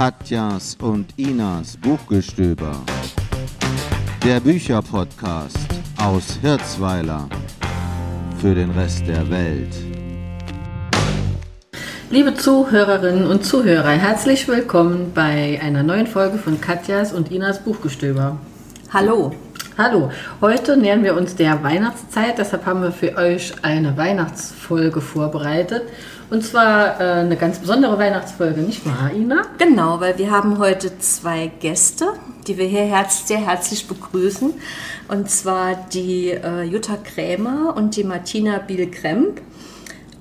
Katjas und Inas Buchgestöber. Der Bücherpodcast aus Hirzweiler für den Rest der Welt. Liebe Zuhörerinnen und Zuhörer, herzlich willkommen bei einer neuen Folge von Katjas und Inas Buchgestöber. Hallo. Hallo, heute nähern wir uns der Weihnachtszeit, deshalb haben wir für euch eine Weihnachtsfolge vorbereitet. Und zwar äh, eine ganz besondere Weihnachtsfolge, nicht wahr, Ina? Genau, weil wir haben heute zwei Gäste, die wir hier herz sehr herzlich begrüßen. Und zwar die äh, Jutta Krämer und die Martina Biel-Kremp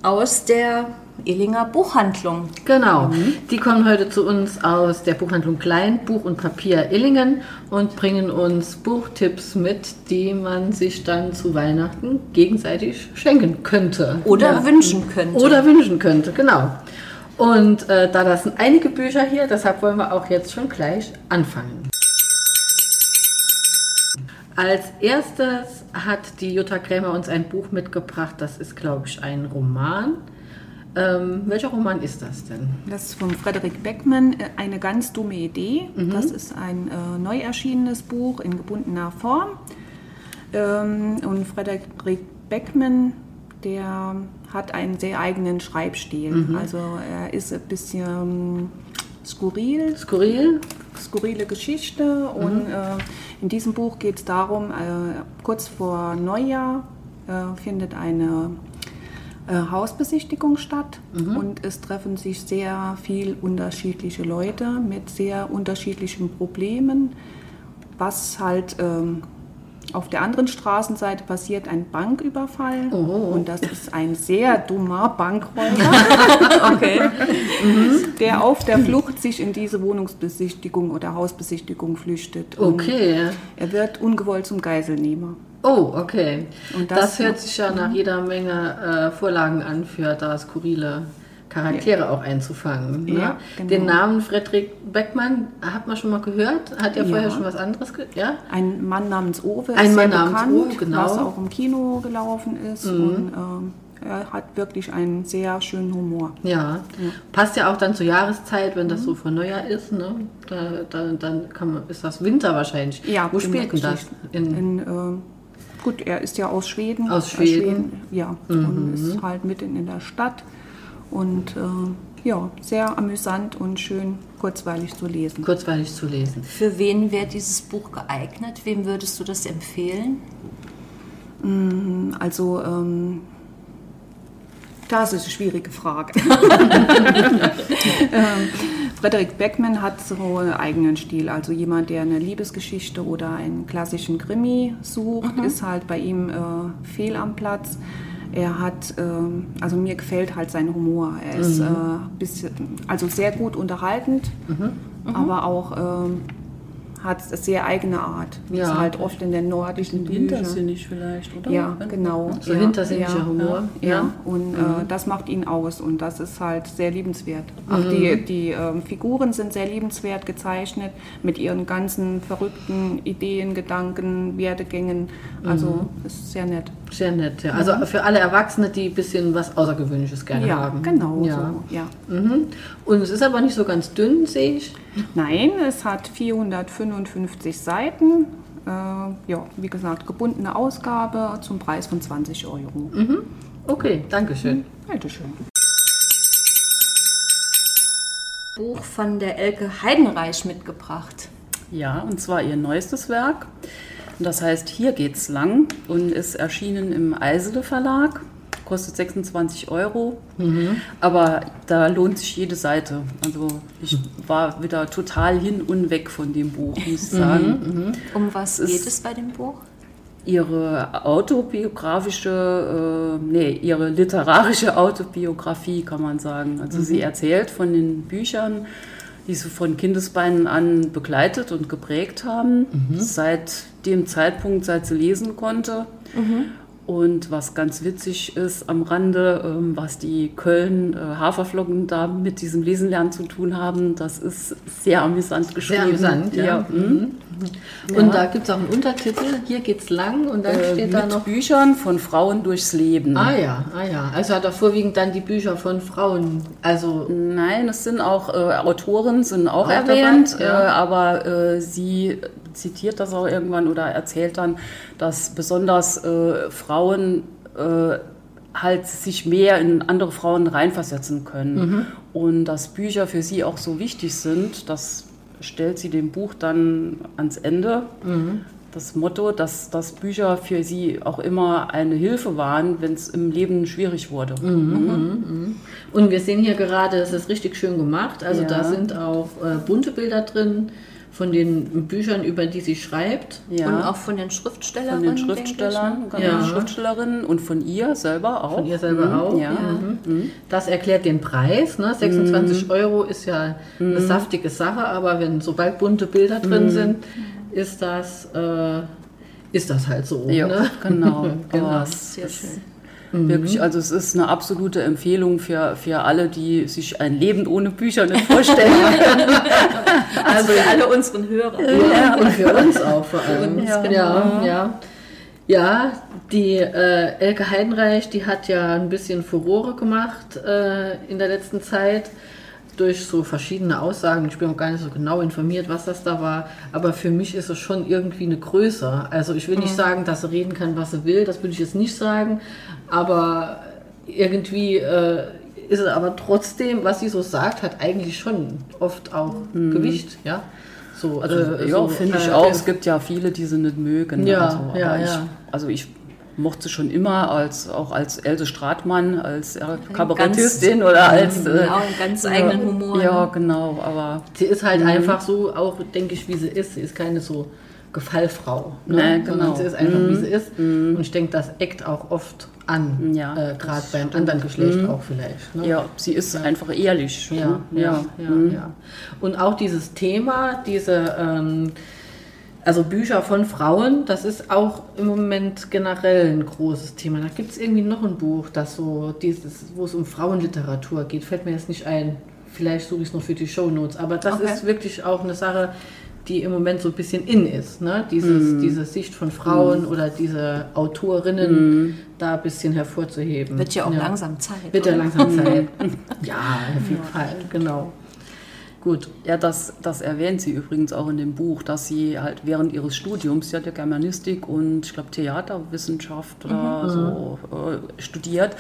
aus der Illinger Buchhandlung. Genau, die kommen heute zu uns aus der Buchhandlung Klein, Buch und Papier Illingen und bringen uns Buchtipps mit, die man sich dann zu Weihnachten gegenseitig schenken könnte. Oder wünschen könnte. Oder wünschen könnte, genau. Und äh, da das sind einige Bücher hier, deshalb wollen wir auch jetzt schon gleich anfangen. Als erstes hat die Jutta Krämer uns ein Buch mitgebracht, das ist, glaube ich, ein Roman. Ähm, welcher Roman ist das denn? Das ist von Frederik Beckmann, äh, eine ganz dumme Idee. Das ist ein äh, neu erschienenes Buch in gebundener Form. Ähm, und Frederik Beckmann, der hat einen sehr eigenen Schreibstil. Also er ist ein bisschen skurril, Skurril? skurrile Geschichte. Und äh, in diesem Buch geht es darum, äh, kurz vor Neujahr äh, findet eine äh, Hausbesichtigung statt und es treffen sich sehr viel unterschiedliche Leute mit sehr unterschiedlichen Problemen. Was halt ähm, auf der anderen Straßenseite passiert ein Banküberfall und das ist ein sehr dummer Bankräuber, Okay. der auf der Flucht sich in diese Wohnungsbesichtigung oder Hausbesichtigung flüchtet. Okay. Er wird ungewollt zum Geiselnehmer. Oh, okay. Und das, das- hört sich ja nach jeder Menge äh, Vorlagen an, für da skurrile Charaktere auch einzufangen. Ne? Ja, genau. Den Namen Frederik Beckmann hat man schon mal gehört. Hat ja vorher Ja. schon was anderes gehört? Ja? Ein Mann namens Owe Ein ist Mann namens bekannt, Owe, genau. was auch im Kino gelaufen ist. Und ähm, er hat wirklich einen sehr schönen Humor. Ja. Passt ja auch dann zur Jahreszeit, wenn das so vor Neujahr ist. Ne? Da, da, dann kann man, ist das Winter wahrscheinlich. Wo in der spielt denn das? Geschichte. In, In, ähm, gut, er ist ja aus Schweden. Aus Äh, Schweden. ja, und ist halt mitten in der Stadt. Und äh, ja, sehr amüsant und schön kurzweilig zu lesen. kurzweilig zu lesen. Für wen wäre dieses Buch geeignet? Wem würdest du das empfehlen? Also, ähm, das ist eine schwierige Frage. ähm, Frederik Beckmann hat so einen eigenen Stil. Also jemand, der eine Liebesgeschichte oder einen klassischen Krimi sucht, ist halt bei ihm äh, fehl am Platz. Er hat, ähm, also mir gefällt halt sein Humor. Er ist äh, bisschen, also sehr gut unterhaltend, aber auch ähm, hat eine sehr eigene Art. Ja. Ist halt oft in den nordischen Büchern. Hintersinnig vielleicht, oder? Ja, genau. So ja, hintersinniger ja, Humor. Ja, Ja. und äh, das macht ihn aus und das ist halt sehr liebenswert. Auch die, die ähm, Figuren sind sehr liebenswert gezeichnet mit ihren ganzen verrückten Ideen, Gedanken, Werdegängen. Also ist sehr nett. Sehr nett, ja. Also für alle Erwachsene, die ein bisschen was Außergewöhnliches gerne haben. genau Ja. so. Ja. Mhm. Und es ist aber nicht so ganz dünn, sehe ich. Nein, es hat 455 Seiten. Äh, ja, wie gesagt, gebundene Ausgabe zum Preis von 20 Euro. Okay, danke schön. Bitteschön. Buch von der Elke Heidenreich mitgebracht. Ja, und zwar ihr neuestes Werk. Das heißt Hier geht's lang und ist erschienen im Eisele Verlag. Kostet 26 Euro. Aber da lohnt sich jede Seite. Also ich war wieder total hin und weg von dem Buch, muss ich sagen. Um was Es geht es bei dem Buch? Ihre autobiografische, äh, nee, ihre literarische Autobiografie, kann man sagen. Also sie erzählt von den Büchern, die sie von Kindesbeinen an begleitet und geprägt haben, seit dem Zeitpunkt, seit sie lesen konnte. Und was ganz witzig ist am Rande, ähm, was die Köln äh, Haferflocken da mit diesem Lesenlernen zu tun haben, das ist sehr amüsant geschrieben. Sehr amüsant, ja. ja. mhm. Und Ja. da gibt es auch einen Untertitel, hier geht's lang und dann Äh, steht da noch. Büchern von Frauen durchs Leben. Ah ja, ah ja. Also hat er vorwiegend dann die Bücher von Frauen. Also Nein, es sind auch äh, Autoren, sind auch, Auch dabei, erwähnt, ja. äh, aber äh, sie zitiert das auch irgendwann oder erzählt dann, dass besonders äh, Frauen äh, halt sich mehr in andere Frauen reinversetzen können Mhm. und dass Bücher für sie auch so wichtig sind, das stellt sie dem Buch dann ans Ende. Mhm. Das Motto, dass, dass Bücher für sie auch immer eine Hilfe waren, wenn es im Leben schwierig wurde. Mhm. Und wir sehen hier gerade, es ist richtig schön gemacht. Also Ja. da sind auch äh, bunte Bilder drin von den Büchern, über die sie schreibt. Ja. Und auch von den Von Schriftstellerinnen. den Schriftstellern, denke genau, Ja. Schriftstellerinnen und von ihr selber auch. Von ihr selber Mhm, auch. Ja. Mhm. Das erklärt den Preis. Ne? 26 Mhm. Euro ist ja eine saftige Sache, aber wenn sobald bunte Bilder Mhm. drin sind, ist das, äh, ist das halt so. Ja, Ne? genau. Genau. Aber es Sehr ist schön. Wirklich, also es ist eine absolute Empfehlung für, für alle, die sich ein Leben ohne Bücher nicht vorstellen können. Also für alle unseren Hörer. Ja, und für uns auch vor allem. uns, ja, genau. ja, ja. Ja, die äh, Elke Heidenreich, die hat ja ein bisschen Furore gemacht äh, in der letzten Zeit durch so verschiedene Aussagen. Ich bin auch gar nicht so genau informiert, was das da war. Aber für mich ist es schon irgendwie eine Größe. Also ich will nicht sagen, dass sie reden kann, was sie will. Das würde ich jetzt nicht sagen. Aber irgendwie äh, ist es aber trotzdem, was sie so sagt, hat eigentlich schon oft auch Gewicht. Ja, so, Also, äh, ja, so, finde ich äh, auch. Es gibt ja viele, die sie nicht mögen. Ja, also, aber ja, ich, ja. Also ich mochte sie schon immer, als, auch als Else Stratmann, als äh, Kabarettistin oder als... Äh, Ja, einen ganz eigenen Humor. Ja, ne? genau, aber... Sie ist halt einfach so, auch denke ich, wie sie ist. Sie ist keine so Gefallfrau. Ne? Nee, genau. sie ist einfach, wie sie ist. Und ich denke, das eckt auch oft an. Ja, äh, Gerade beim anderen Geschlecht auch vielleicht. Ne? Ja, sie ist einfach ehrlich. Ja, ne? ja, ja, ja. Und auch dieses Thema, diese, ähm, also Bücher von Frauen, das ist auch im Moment generell ein großes Thema. Da gibt es irgendwie noch ein Buch, das so dieses, wo es um Frauenliteratur geht, fällt mir jetzt nicht ein. Vielleicht suche ich es noch für die Shownotes, aber das Okay. ist wirklich auch eine Sache, die im Moment so ein bisschen in ist. Ne? Dieses, Diese Sicht von Frauen oder diese Autorinnen da ein bisschen hervorzuheben. Wird ja auch langsam Zeit. Wird ja langsam Zeit. ja, auf jeden Fall, genau. Gut. Ja, das, das erwähnt sie übrigens auch in dem Buch, dass sie halt während ihres Studiums, sie hat ja Germanistik und ich glaube Theaterwissenschaft oder so äh, studiert,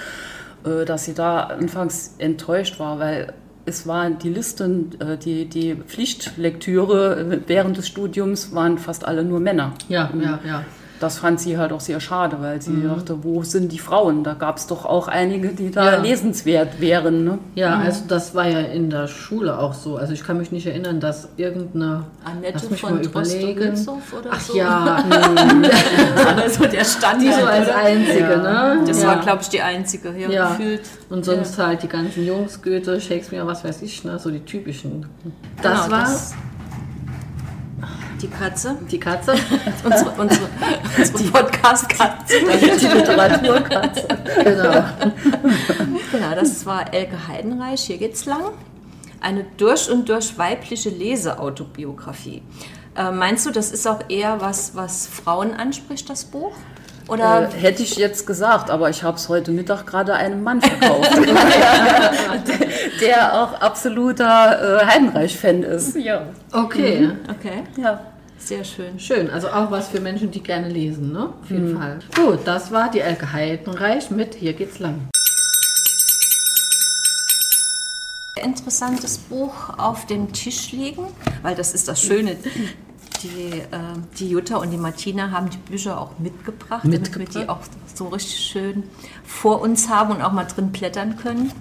äh, dass sie da anfangs enttäuscht war, weil es waren die Listen, äh, die, die Pflichtlektüre äh, während des Studiums waren fast alle nur Männer. Ja, ja, ja. Das fand sie halt auch sehr schade, weil sie dachte, wo sind die Frauen? Da gab es doch auch einige, die da Ja. lesenswert wären. Ne? Ja, also das war ja in der Schule auch so. Also ich kann mich nicht erinnern, dass irgendeine. Annette lass mich von mal überlegen. Oder Ach so. ja, Aber so der Standard. die so als oder? einzige, ne? Das ja. war, glaube ich, die einzige. Ja, Ja. gefühlt. Und sonst halt die ganzen Jungs, Goethe, Shakespeare, was weiß ich, ne? so die typischen. Das Genau, war das- Die Katze. die Katze. Unsere, unsere, unsere Podcast-Katze. die Literaturkatze. genau. Genau, das war Elke Heidenreich. Hier geht's lang. Eine durch und durch weibliche Leseautobiografie. Äh, meinst du, das ist auch eher was, was Frauen anspricht, das Buch? Oder Äh, hätte ich jetzt gesagt, aber ich habe es heute Mittag gerade einem Mann verkauft, der, der auch absoluter äh, Heidenreich-Fan ist. Ja. Okay. okay, ja. sehr schön. Schön, also auch was für Menschen, die gerne lesen, ne? Auf jeden Fall. Gut, das war die Elke Heidenreich mit Hier geht's lang. Interessantes Buch auf dem Tisch liegen, weil das ist das Schöne. Die, äh, die Jutta und die Martina haben die Bücher auch mitgebracht, damit wir die auch so richtig schön vor uns haben und auch mal drin blättern können.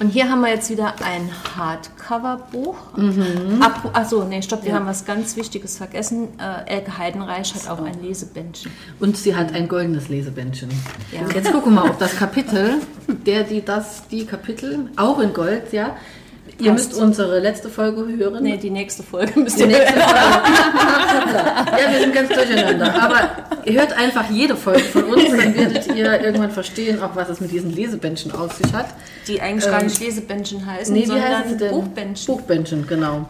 Und hier haben wir jetzt wieder ein Hardcover-Buch. Apro- Achso, nee, stopp, wir haben was ganz Wichtiges vergessen. Äh, Elke Heidenreich hat auch ein Lesebändchen. Und sie hat ein goldenes Lesebändchen. Ja. Jetzt gucken wir mal, ob das Kapitel, der, die, das, die Kapitel, auch in Gold, ja, Ihr müsst unsere letzte Folge hören. Nee, die nächste Folge müsst ihr nächste hören. Folge. ja, wir sind ganz durcheinander. Aber ihr hört einfach jede Folge von uns, dann werdet ihr irgendwann verstehen, auch was es mit diesen Lesebändchen auf sich hat. Die eigentlich gar nicht Lesebändchen heißen, Nee, sondern heißen? Buchbändchen. Buchbändchen, genau.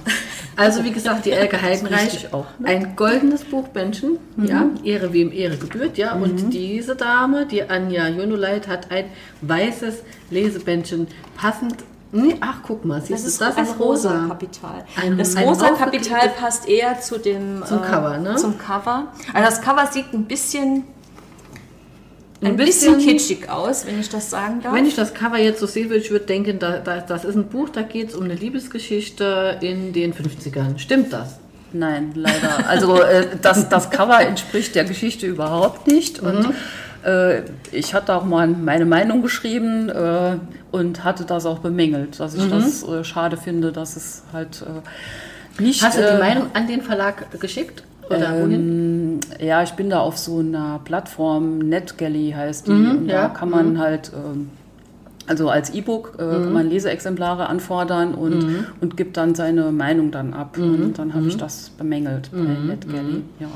Also wie gesagt, die Elke Heidenreich, auch, ne? ein goldenes Buchbändchen, ja, Ehre wem Ehre gebührt, ja. Und diese Dame, die Anja Jonuleit, hat ein weißes Lesebändchen passend. Nee, ach, guck mal, siehst Das du, ist ein rosa Kapital. Ein- das ein rosa Kapital passt eher zu dem Zum Cover, ne? Zum Cover. Also das Cover sieht ein bisschen ein, Ein bisschen, bisschen- kitschig aus, wenn ich das sagen darf. Wenn ich das Cover jetzt so sehe, würde ich würde denken, da, da, das ist ein Buch, da geht es um eine Liebesgeschichte in den 50ern. Stimmt das? Nein, leider. Also äh, das, das Cover entspricht der Geschichte überhaupt nicht. Und äh, ich hatte auch mal meine Meinung geschrieben äh, und hatte das auch bemängelt, dass ich das äh, schade finde, dass es halt äh, nicht. Hast du äh, die Meinung an den Verlag geschickt? Oder wohin? Ähm, ja, ich bin da auf so einer Plattform, NetGalley heißt die. und ja, da kann man halt, ähm, also als E-Book äh, kann man Leseexemplare anfordern und, und gibt dann seine Meinung dann ab. Und dann habe ich das bemängelt bei NetGalley. Ja.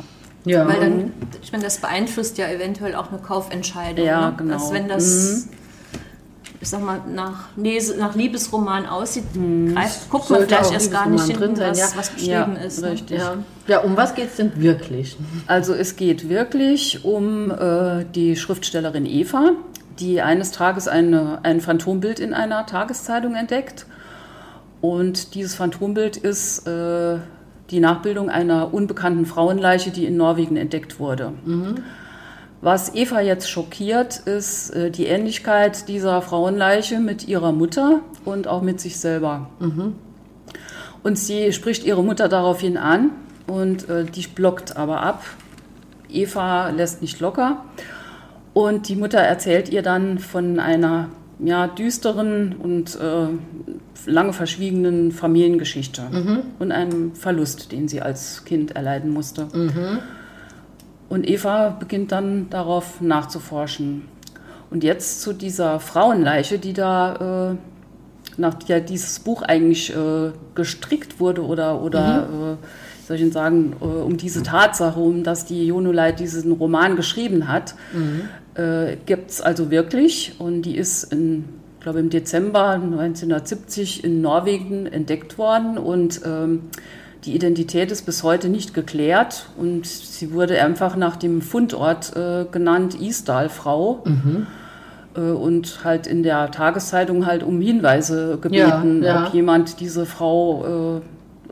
Ja. Weil dann, ich meine, das beeinflusst ja eventuell auch eine Kaufentscheidung. Ja, ne? genau. Dass wenn das, ich sag mal, nach, Lese, nach Liebesroman aussieht, greift, guckt man Sollte vielleicht auch erst gar nicht sein, was, ja. was geschrieben Ja, ist. ne? richtig. ja. ja, um was geht es denn wirklich? Also es geht wirklich um äh, die Schriftstellerin Eva, die eines Tages eine, ein Phantombild in einer Tageszeitung entdeckt. Und dieses Phantombild ist äh, die Nachbildung einer unbekannten Frauenleiche, die in Norwegen entdeckt wurde. Was Eva jetzt schockiert, ist äh, die Ähnlichkeit dieser Frauenleiche mit ihrer Mutter und auch mit sich selber. Und sie spricht ihre Mutter daraufhin an und äh, die blockt aber ab. Eva lässt nicht locker. Und die Mutter erzählt ihr dann von einer ja, düsteren und äh, lange verschwiegenen Familiengeschichte und einem Verlust, den sie als Kind erleiden musste. Und Eva beginnt dann darauf nachzuforschen. Und jetzt zu dieser Frauenleiche, die da, äh, nach der dieses Buch eigentlich äh, gestrickt wurde oder, oder äh, wie soll ich denn sagen, äh, um diese Tatsache, um dass die Jonuleit diesen Roman geschrieben hat, äh, gibt es also wirklich. Und die ist in, ich glaube im Dezember 1970 in Norwegen entdeckt worden und ähm, die Identität ist bis heute nicht geklärt und sie wurde einfach nach dem Fundort äh, genannt, Isdal-Frau. Äh, und halt in der Tageszeitung halt um Hinweise gebeten, Ja, ja. ob jemand diese Frau äh,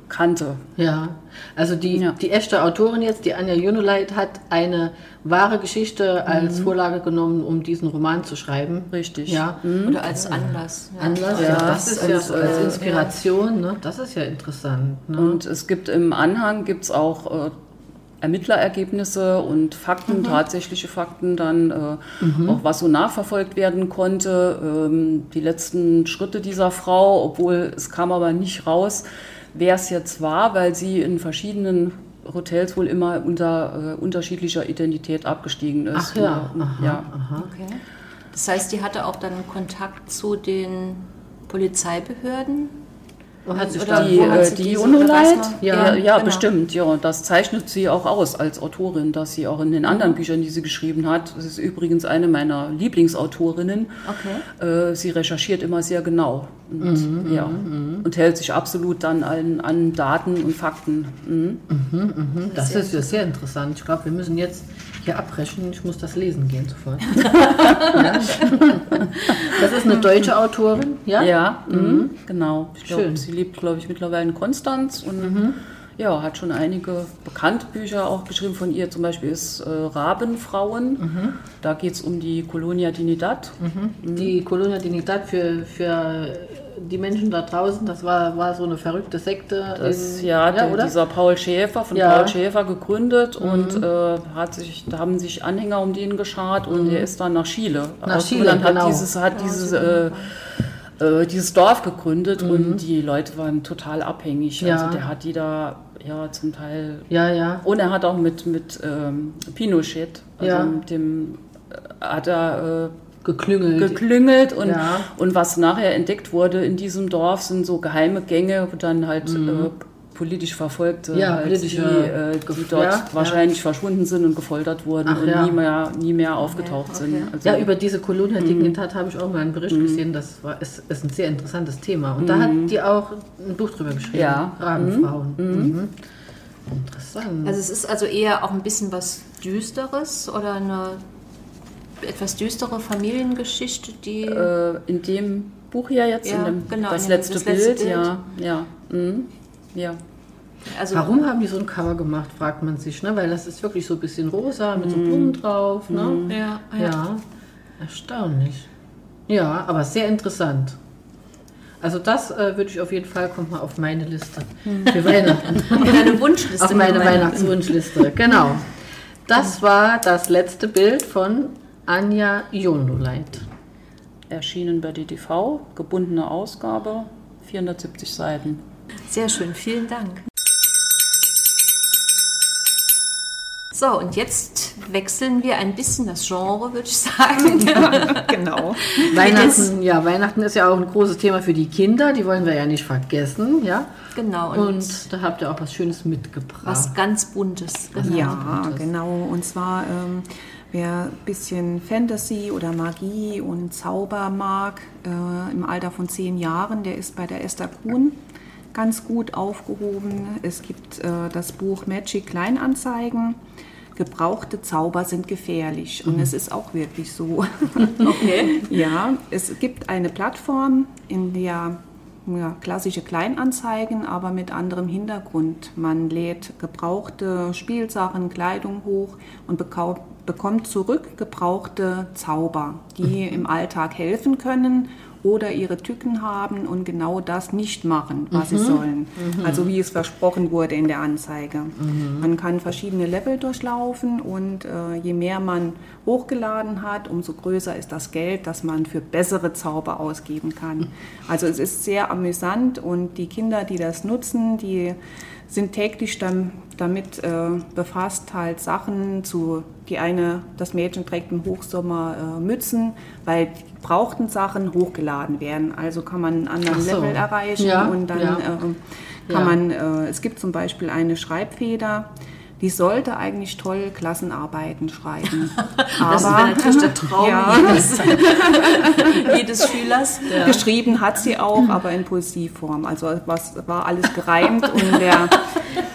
kannte. Ja, also die, Ja. die echte Autorin jetzt, die Anja Jonuleit, hat eine wahre Geschichte als Vorlage genommen, um diesen Roman zu schreiben. Richtig. Ja, Oder als Anlass. Ja. Anlass, Ja, ja, das ist ja und, so als Inspiration, ne? das ist ja interessant. Ne? Und es gibt im Anhang gibt's auch äh, Ermittlerergebnisse und Fakten, tatsächliche Fakten, dann äh, auch was so nachverfolgt werden konnte, ähm, die letzten Schritte dieser Frau, obwohl es kam aber nicht raus, wer es jetzt war, weil sie in verschiedenen Hotels wohl immer unter äh, unterschiedlicher Identität abgestiegen ist. Ach ja, aha, ja. Okay. Das heißt, die hatte auch dann Kontakt zu den Polizeibehörden? Hat sich Oder Die, äh, sie die diese- Unoleit, oder weiß man? ja, Ja, ja, genau. bestimmt, ja. Das zeichnet sie auch aus als Autorin, dass sie auch in den anderen Büchern, die sie geschrieben hat, das ist übrigens eine meiner Lieblingsautorinnen, Okay. äh, sie recherchiert immer sehr genau und, ja, und hält sich absolut dann an, an Daten und Fakten. Mhm. Das ist ja sehr interessant. Ich glaube, wir müssen jetzt hier abbrechen. Ich muss das lesen gehen sofort. Das ist eine deutsche Autorin, ja? Ja, mhm. genau. Ich Schön. glaube, sie lebt, glaube ich, mittlerweile in Konstanz und ja, hat schon einige bekannte Bücher auch geschrieben von ihr. Zum Beispiel ist äh, Rabenfrauen. Da geht es um die Colonia Dignidad. Die Colonia Dignidad für, für die Menschen da draußen, das war, war so eine verrückte Sekte. Das, in- ja, der, oder? dieser Paul Schäfer, von Ja. Mhm. Paul Schäfer gegründet und äh, hat sich, da haben sich Anhänger um den geschart und er ist dann nach Chile. Nach Chile, genau. Hat dieses, hat dieses, äh, äh, dieses Dorf gegründet Mhm. und die Leute waren total abhängig. Ja. Also der hat die da ja zum Teil Ja, ja. und er hat auch mit, mit ähm, Pinochet, also Ja. mit dem, äh, hat er äh, geklüngelt. geklüngelt und, Ja. und was nachher entdeckt wurde in diesem Dorf sind so geheime Gänge, wo dann halt äh, politisch Verfolgte, Mhm. Ja, halt, politische die, äh, dort ja, wahrscheinlich verschwunden sind und gefoltert wurden Ach und ja. nie mehr, nie mehr aufgetaucht sind. Also, Ja, über diese Kolonialdignitat habe ich auch mal einen Bericht gesehen. Das war, ist, ist ein sehr interessantes Thema. Und da hat die auch ein Buch drüber geschrieben. Ja. Rabenfrauen. Mhm. Interessant. Also es ist also eher auch ein bisschen was Düsteres oder eine etwas düstere Familiengeschichte, die äh, in dem Buch hier jetzt, Ja, in dem, genau, das, in dem- letzte das letzte Bild, Bild. ja, ja, mhm, ja. also Warum haben die so ein Cover gemacht, fragt man sich. Ne? Weil das ist wirklich so ein bisschen rosa mit so Blumen drauf. Ne? ja, ja. Ja, erstaunlich. Ja, aber sehr interessant. Also das äh, würde ich auf jeden Fall, kommt mal auf meine Liste für Weihnachten. in eine Wunschliste. auf meine. Weihnachtswunschliste, genau. Das war das letzte Bild von Anja Jonoleit. Erschienen bei DTV, gebundene Ausgabe, 470 Seiten. Sehr schön, vielen Dank. So, und jetzt wechseln wir ein bisschen das Genre, würde ich sagen. genau. Weihnachten, ja, Weihnachten ist ja auch ein großes Thema für die Kinder, die wollen wir ja nicht vergessen, ja. genau, und, Und da habt ihr auch was Schönes mitgebracht. was ganz Buntes. Genau. Ja, genau. Und zwar, ähm, wer ein bisschen Fantasy oder Magie und Zauber mag, äh, im Alter von zehn Jahren, der ist bei der Esther Kuhn ganz gut aufgehoben. Es gibt äh, das Buch Magic Kleinanzeigen. Gebrauchte Zauber sind gefährlich. Und es ist auch wirklich so. Okay. Ja, es gibt eine Plattform, in der ja, klassische Kleinanzeigen, aber mit anderem Hintergrund. Man lädt gebrauchte Spielsachen, Kleidung hoch und bekommt zurück gebrauchte Zauber, die im Alltag helfen können oder ihre Tücken haben und genau das nicht machen, was sie sollen. Also wie es versprochen wurde in der Anzeige. Man kann verschiedene Level durchlaufen und äh, je mehr man hochgeladen hat, umso größer ist das Geld, das man für bessere Zauber ausgeben kann. Also es ist sehr amüsant und die Kinder, die das nutzen, die sind täglich dann damit äh, befasst, halt Sachen zu, die eine, das Mädchen trägt im Hochsommer äh, Mützen, weil die gebrauchten Sachen hochgeladen werden. Also kann man einen anderen so. Level erreichen Ja, und dann ja. äh, Ja. kann man, äh, es gibt zum Beispiel eine Schreibfeder, die sollte eigentlich toll Klassenarbeiten schreiben. Das wäre natürlich der Traum Ja. jedes, jedes Schülers. Geschrieben hat sie auch, aber in Poesieform. Also was war alles gereimt und der,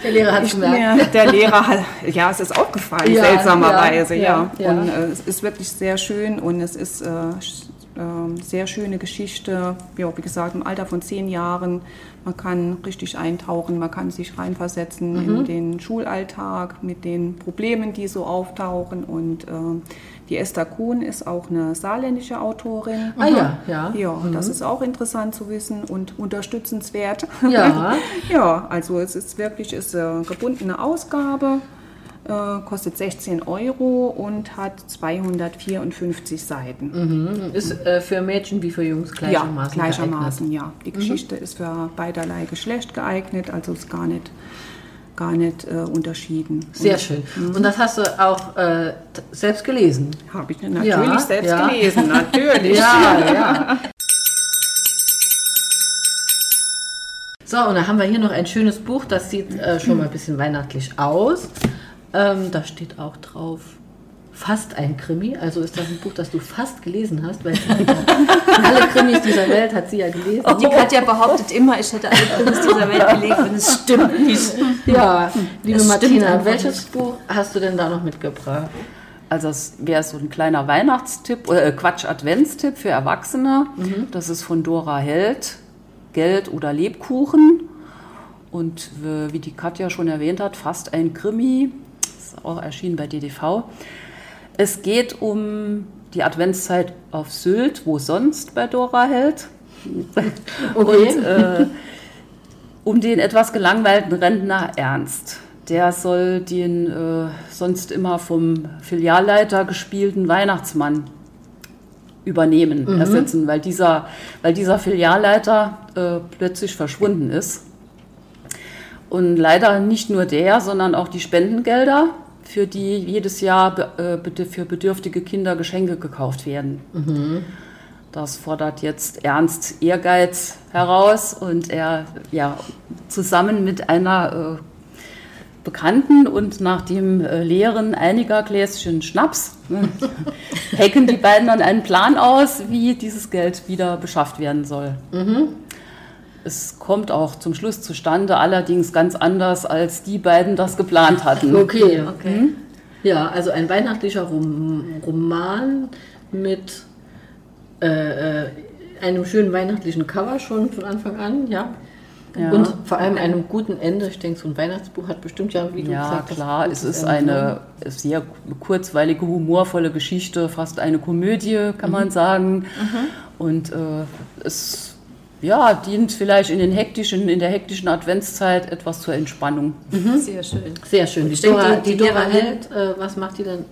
Der Lehrer hat es gemerkt. ja, der Lehrer hat, ja, es ist aufgefallen, Ja, seltsamerweise, ja, ja. ja, ja. Und äh, es ist wirklich sehr schön und es ist äh, sehr schöne Geschichte. Ja, wie gesagt, im Alter von zehn Jahren. Man kann richtig eintauchen, man kann sich reinversetzen Mhm. in den Schulalltag mit den Problemen, die so auftauchen. Und ähm, die Esther Kuhn ist auch eine saarländische Autorin. Ah ja, ja. Ja, das ist auch interessant zu wissen und unterstützenswert. Ja. ja, also es ist wirklich ist eine gebundene Ausgabe, äh, kostet 16 Euro und hat 254 Seiten. Ist äh, für Mädchen wie für Jungs gleichermaßen. ja, gleichermaßen, geeignet. ja. Die Geschichte ist für beiderlei Geschlecht geeignet, also ist gar nicht, gar nicht äh, unterschieden. Sehr schön. Und das hast du auch äh, selbst gelesen. Habe ich natürlich Ja, selbst ja. gelesen, natürlich. Ja, ja. So, und dann haben wir hier noch ein schönes Buch, das sieht äh, schon mal ein bisschen weihnachtlich aus. Ähm, da steht auch drauf, fast ein Krimi. Also ist das ein Buch, das du fast gelesen hast, weil sie alle Krimis dieser Welt hat sie ja gelesen. Die Katja behauptet immer, ich hätte alle Krimis dieser Welt gelesen und es stimmt nicht. Ja, liebe Martina, welches Buch hast du denn da noch mitgebracht? Also es wäre so ein kleiner Weihnachtstipp, äh, Quatsch, Adventstipp für Erwachsene. Das ist von Dora Held, Geld oder Lebkuchen. Und äh, wie die Katja schon erwähnt hat, fast ein Krimi. Auch erschienen bei DDV. Es geht um die Adventszeit auf Sylt, wo sonst bei Dora Held. Okay. Und äh, um den etwas gelangweilten Rentner Ernst. Der soll den äh, sonst immer vom Filialleiter gespielten Weihnachtsmann übernehmen, ersetzen, weil dieser, weil dieser Filialleiter äh, plötzlich verschwunden ist. Und leider nicht nur der, sondern auch die Spendengelder für die jedes Jahr be- äh, für bedürftige Kinder Geschenke gekauft werden. Das fordert jetzt Ernst Ehrgeiz heraus und er ja zusammen mit einer äh, Bekannten und nach dem äh, Leeren einiger Gläschen Schnaps ne, hacken die beiden dann einen Plan aus, wie dieses Geld wieder beschafft werden soll. Es kommt auch zum Schluss zustande, allerdings ganz anders, als die beiden das geplant hatten. Okay. Okay. Ja, also ein weihnachtlicher Rom Roman mit äh, äh, einem schönen weihnachtlichen Cover schon von Anfang an, ja. Ja. Und vor allem einem guten Ende. Ich denke, so ein Weihnachtsbuch hat bestimmt ja, wie du Ja, gesagt hast, klar, ein es ist Ende. eine sehr kurzweilige, humorvolle Geschichte, fast eine Komödie, kann Mhm. man sagen. Und äh, es ja, dient vielleicht in, den hektischen, in der hektischen Adventszeit etwas zur Entspannung. Sehr schön. Sehr schön. Die Dora, die- die die Dora Held, äh, was macht die denn?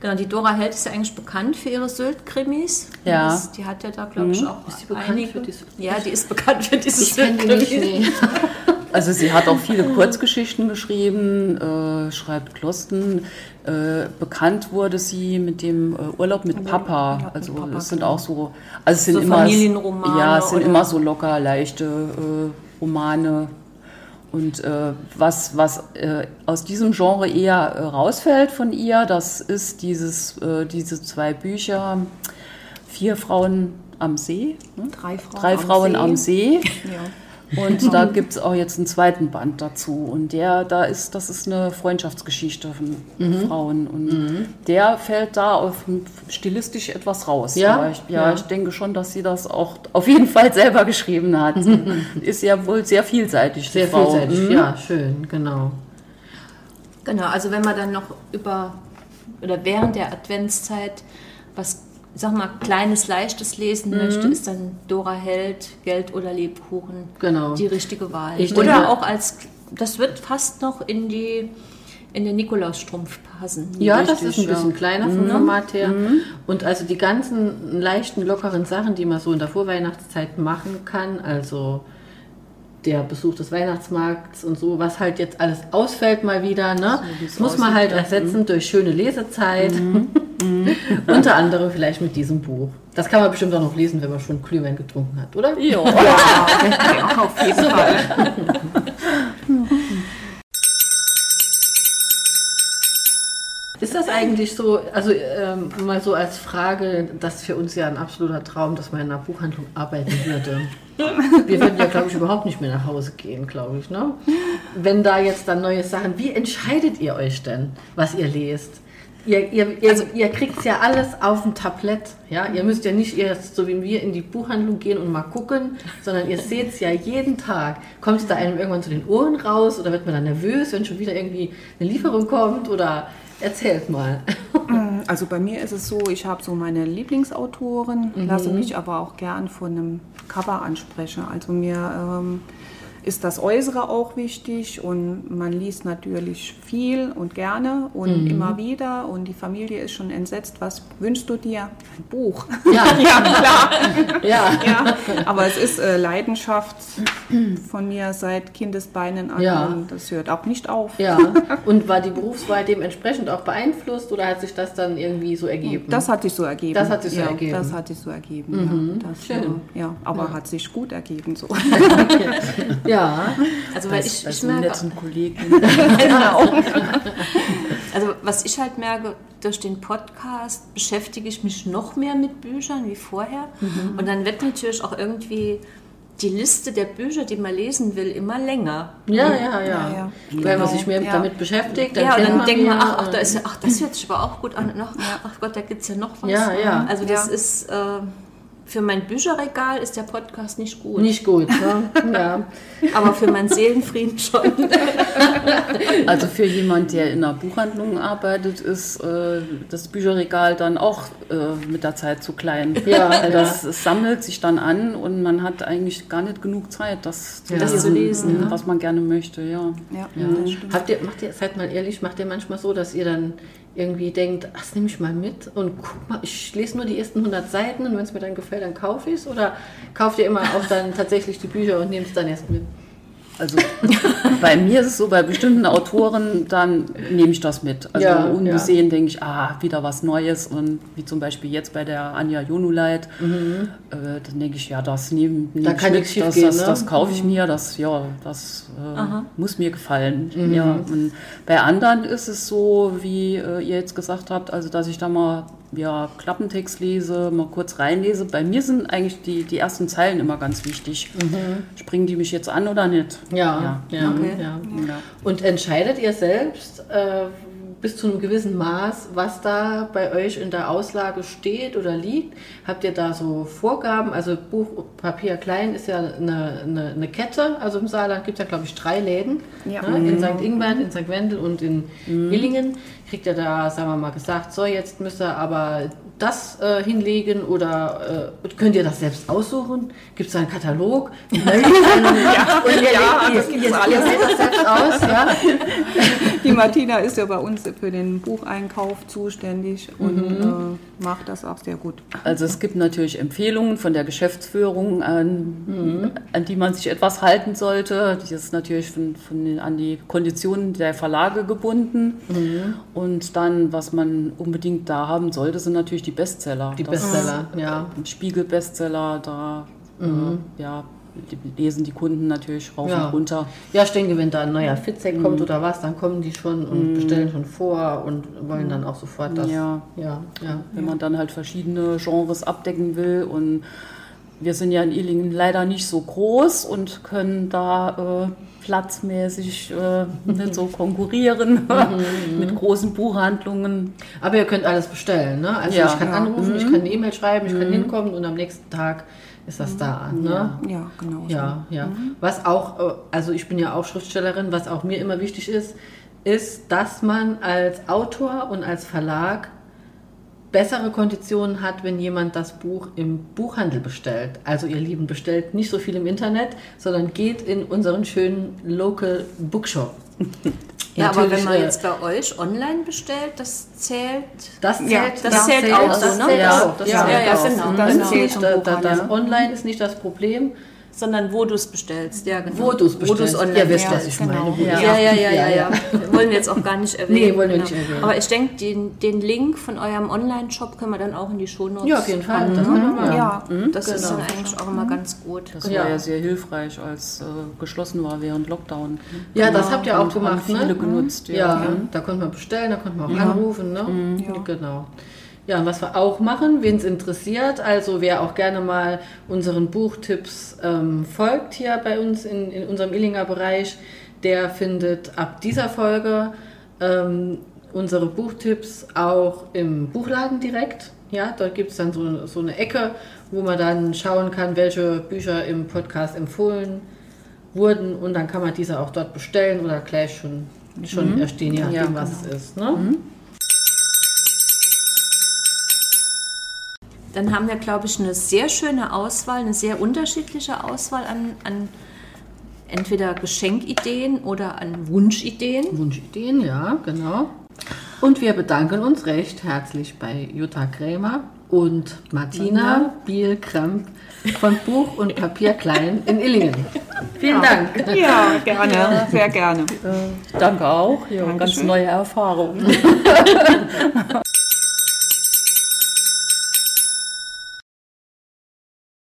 Genau, die Dora Held ist ja eigentlich bekannt für ihre Sylt-Krimis. Ja. Das, die hat ja da, glaube ich, auch Ist sie bekannt einige. für die Sylt- ja, die ist bekannt für diese die Sylt-Krimis. Also sie hat auch viele Kurzgeschichten geschrieben, äh, schreibt Klosten. Äh, bekannt wurde sie mit dem äh, Urlaub mit Papa. mit also Papa, es sind genau. auch so, also es sind So immer Familienromane ja, es sind oder- immer so locker leichte äh, Romane. Und äh, was, was äh, aus diesem Genre eher rausfällt von ihr, das ist dieses, diese zwei Bücher, Vier Frauen am See. Ne? Drei Frauen, Drei Frauen am See. Ja. Und da gibt es auch jetzt einen zweiten Band dazu. Und der, da ist, das ist eine Freundschaftsgeschichte von Mhm. Frauen. Und der fällt da auf, stilistisch etwas raus. Ja? Ich, ja, Ja. ich denke schon, dass sie das auch auf jeden Fall selber geschrieben hat. ist ja wohl sehr vielseitig, Sehr Frau. vielseitig. Mhm. Ja, schön, genau. Genau, also wenn man dann noch über oder während der Adventszeit was, sag mal, kleines, leichtes lesen Mhm. möchte, ist dann Dora Held, Geld oder Lebkuchen Genau. die richtige Wahl. Ich oder denke- auch als, das wird fast noch in die in den Nikolausstrumpf passen. Ja, das Richtig, ist ein bisschen ja. kleiner vom Format her. Und also die ganzen leichten, lockeren Sachen, die man so in der Vorweihnachtszeit machen kann, also der Besuch des Weihnachtsmarkts und so, was halt jetzt alles ausfällt mal wieder, ne? wie's muss man halt ersetzen durch schöne Lesezeit. Unter anderem vielleicht mit diesem Buch. Das kann man bestimmt auch noch lesen, wenn man schon Glühwein getrunken hat, oder? Ja. Ja, auf jeden Fall. eigentlich so, also ähm, mal so als Frage, das ist für uns ja ein absoluter Traum, dass man in einer Buchhandlung arbeiten würde. Wir würden ja, glaube ich, überhaupt nicht mehr nach Hause gehen, glaube ich. Ne? Wenn da jetzt dann neue Sachen, wie entscheidet ihr euch denn, was ihr lest? Ihr, ihr, ihr, Also- ihr kriegt ja alles auf dem Tablett. Ja? Ihr müsst ja nicht erst so wie wir in die Buchhandlung gehen und mal gucken, sondern ihr seht es ja jeden Tag. Kommt es da einem irgendwann zu den Ohren raus oder wird man dann nervös, wenn schon wieder irgendwie eine Lieferung kommt? Oder erzählt mal. Also bei mir ist es so, ich habe so meine Lieblingsautoren, lasse mich aber auch gern von einem Cover ansprechen. Also mir ähm, ist das Äußere auch wichtig und man liest natürlich viel und gerne und immer wieder und die Familie ist schon entsetzt. Was wünschst du dir? Ein Buch. Ja, ja, klar. ja. ja, aber es ist äh, Leidenschaft von mir seit Kindesbeinen an Ja. und das hört auch nicht auf. Ja, und war die Berufswahl dementsprechend auch beeinflusst oder hat sich das dann irgendwie so ergeben? Das hat sich so ergeben. Das hat sich so ja, ergeben. Mhm. Das hat sich so ergeben. Ja, das, Schön. Ja, aber hat sich gut ergeben so. ja, Also weil Das, ich, ich merke, netten Kollegen. genau. also was ich halt merke, durch den Podcast beschäftige ich mich noch mehr mit Büchern wie vorher. Mhm. Und dann wird natürlich auch irgendwie die Liste der Bücher, die man lesen will, immer länger. ja, ja, ja. Ja, ja. Wenn man sich mehr Ja. damit beschäftigt, dann ja, und dann denkt man, ach, ach, da ist ja, ach, das hört sich aber auch gut an. Und ach, ach Gott, da gibt es ja noch was. Ja, ja. Also das Ja. ist, äh, für mein Bücherregal ist der Podcast nicht gut. nicht gut. Ne? Ja. Aber für meinen Seelenfrieden schon. Also für jemand, der in einer Buchhandlung arbeitet, ist äh, das Bücherregal dann auch äh, mit der Zeit zu klein. Ja, Weil das es sammelt sich dann an und man hat eigentlich gar nicht genug Zeit, das zu Ja. Das zu lesen, mhm, was man gerne möchte. Ja. Ja, Ja. das stimmt. Habt ihr, macht ihr, seid mal ehrlich, macht ihr manchmal so, dass ihr dann irgendwie denkt, ach, das nehme ich mal mit und guck mal, ich lese nur die ersten 100 Seiten und wenn es mir dann gefällt, dann kaufe ich es? Oder kauft ihr immer auch dann tatsächlich die Bücher und nehmt es dann erst mit? Also bei mir ist es so, bei bestimmten Autoren, dann nehme ich das mit. Also Ja, ungesehen denke ich, ah, wieder was Neues. Und wie zum Beispiel jetzt bei der Anja Jonuleit, äh, dann denke ich, ja, das nehme nehm Mhm. Da ich kann mit, schief das, gehen, das, ne? das kaufe ich mir, das, ja, das äh, muss mir gefallen. Ja, und bei anderen ist es so, wie äh, ihr jetzt gesagt habt, also dass ich da mal ja, Klappentext lese, mal kurz reinlese. Bei mir sind eigentlich die, die ersten Zeilen immer ganz wichtig. Springen die mich jetzt an oder nicht? Ja, ja, Okay. ja. Ja. Und entscheidet ihr selbst äh, bis zu einem gewissen Maß, was da bei euch in der Auslage steht oder liegt? Habt ihr da so Vorgaben? Also Buch Papier Klein ist ja eine, eine, eine Kette. Also im Saarland gibt es ja, glaube ich, drei Läden. Ja. Ne? In St. Ingbert, in St. Wendel und in Illingen. Kriegt ihr da, sagen wir mal, gesagt, so jetzt müsst ihr aber das äh, hinlegen oder äh, könnt ihr das selbst aussuchen? Gibt es einen Katalog? ja, und ihr, Ja, ihr, das gibt's ihr, alles. ihr wählt das selbst aus, ja? Die Martina ist ja bei uns für den Bucheinkauf zuständig und Mhm. äh, macht das auch sehr gut. Also es gibt natürlich Empfehlungen von der Geschäftsführung, an, Mhm. an die man sich etwas halten sollte. Die ist natürlich von, von den, an die Konditionen der Verlage gebunden. Mhm. Und dann, was man unbedingt da haben sollte, sind natürlich die Bestseller. Die Das- Bestseller, ja. Spiegel-Bestseller, da äh, ja, die lesen die Kunden natürlich rauf Ja. und runter. Ja, ich denke, wenn da ein neuer Fitzek kommt oder was, dann kommen die schon und bestellen schon vor und wollen dann auch sofort das. Ja. ja, ja. wenn man dann halt verschiedene Genres abdecken will. Und wir sind ja in Illingen leider nicht so groß und können da äh, platzmäßig äh, nicht so konkurrieren mit großen Buchhandlungen. Aber ihr könnt alles bestellen, ne? Also Ja. ich kann Ja. anrufen, ich kann eine E-Mail schreiben, ich kann hinkommen und am nächsten Tag ist das da, ne? Ja, genau. Ja, ja. Was auch, äh, also ich bin ja auch Schriftstellerin, was auch mir immer wichtig ist, ist, dass man als Autor und als Verlag bessere Konditionen hat, wenn jemand das Buch im Buchhandel bestellt. Also ihr Lieben, bestellt nicht so viel im Internet, sondern geht in unseren schönen Local Bookshop. Ja, aber wenn man äh, jetzt bei euch online bestellt, das zählt. Das zählt, Ja, das zählt auch so, ne? zählt Das- auch, das ja, zählt ja, ja, auch. genau, Das, genau. da, da, das. Online ist nicht das Problem, Sondern wo du es bestellst, ja, genau. wo du es bestellst. online Ihr wisst, ja, was ich genau. meine. wo Ja, das- ja, ja, ja, ja. Wollen wir jetzt auch gar nicht erwähnen. Nee, wollen wir nicht erwähnen. Aber ich denke, den, den Link von eurem Online-Shop können wir dann auch in die Shownotes Ja, auf jeden Fall. packen, Das wir. Ja, Das ist Genau. dann eigentlich auch immer ganz gut. Das Ja. war ja sehr hilfreich, als äh, geschlossen war während Lockdown. Ja, das habt ihr auch Und haben gemacht, viele ne? genutzt. Ja, da konnte man bestellen, da konnte man auch anrufen, ne? Genau. Ja, und was wir auch machen, wen es interessiert, also wer auch gerne mal unseren Buchtipps ähm, folgt hier bei uns in, in unserem Illinger Bereich, der findet ab dieser Folge ähm, unsere Buchtipps auch im Buchladen direkt. Ja, dort gibt es dann so, so eine Ecke, wo man dann schauen kann, welche Bücher im Podcast empfohlen wurden und dann kann man diese auch dort bestellen oder gleich schon, schon erstehen, je nachdem, Ja, was es ist. Ne? Dann haben wir, glaube ich, eine sehr schöne Auswahl, eine sehr unterschiedliche Auswahl an, an entweder Geschenkideen oder an Wunschideen. Wunschideen, ja, genau. Und wir bedanken uns recht herzlich bei Jutta Krämer und Martina Biel-Kremp von Buch und Papier Klein in Illingen. Vielen Dank. ja gerne, sehr gerne. Danke auch. Ja, ganz neue Erfahrung.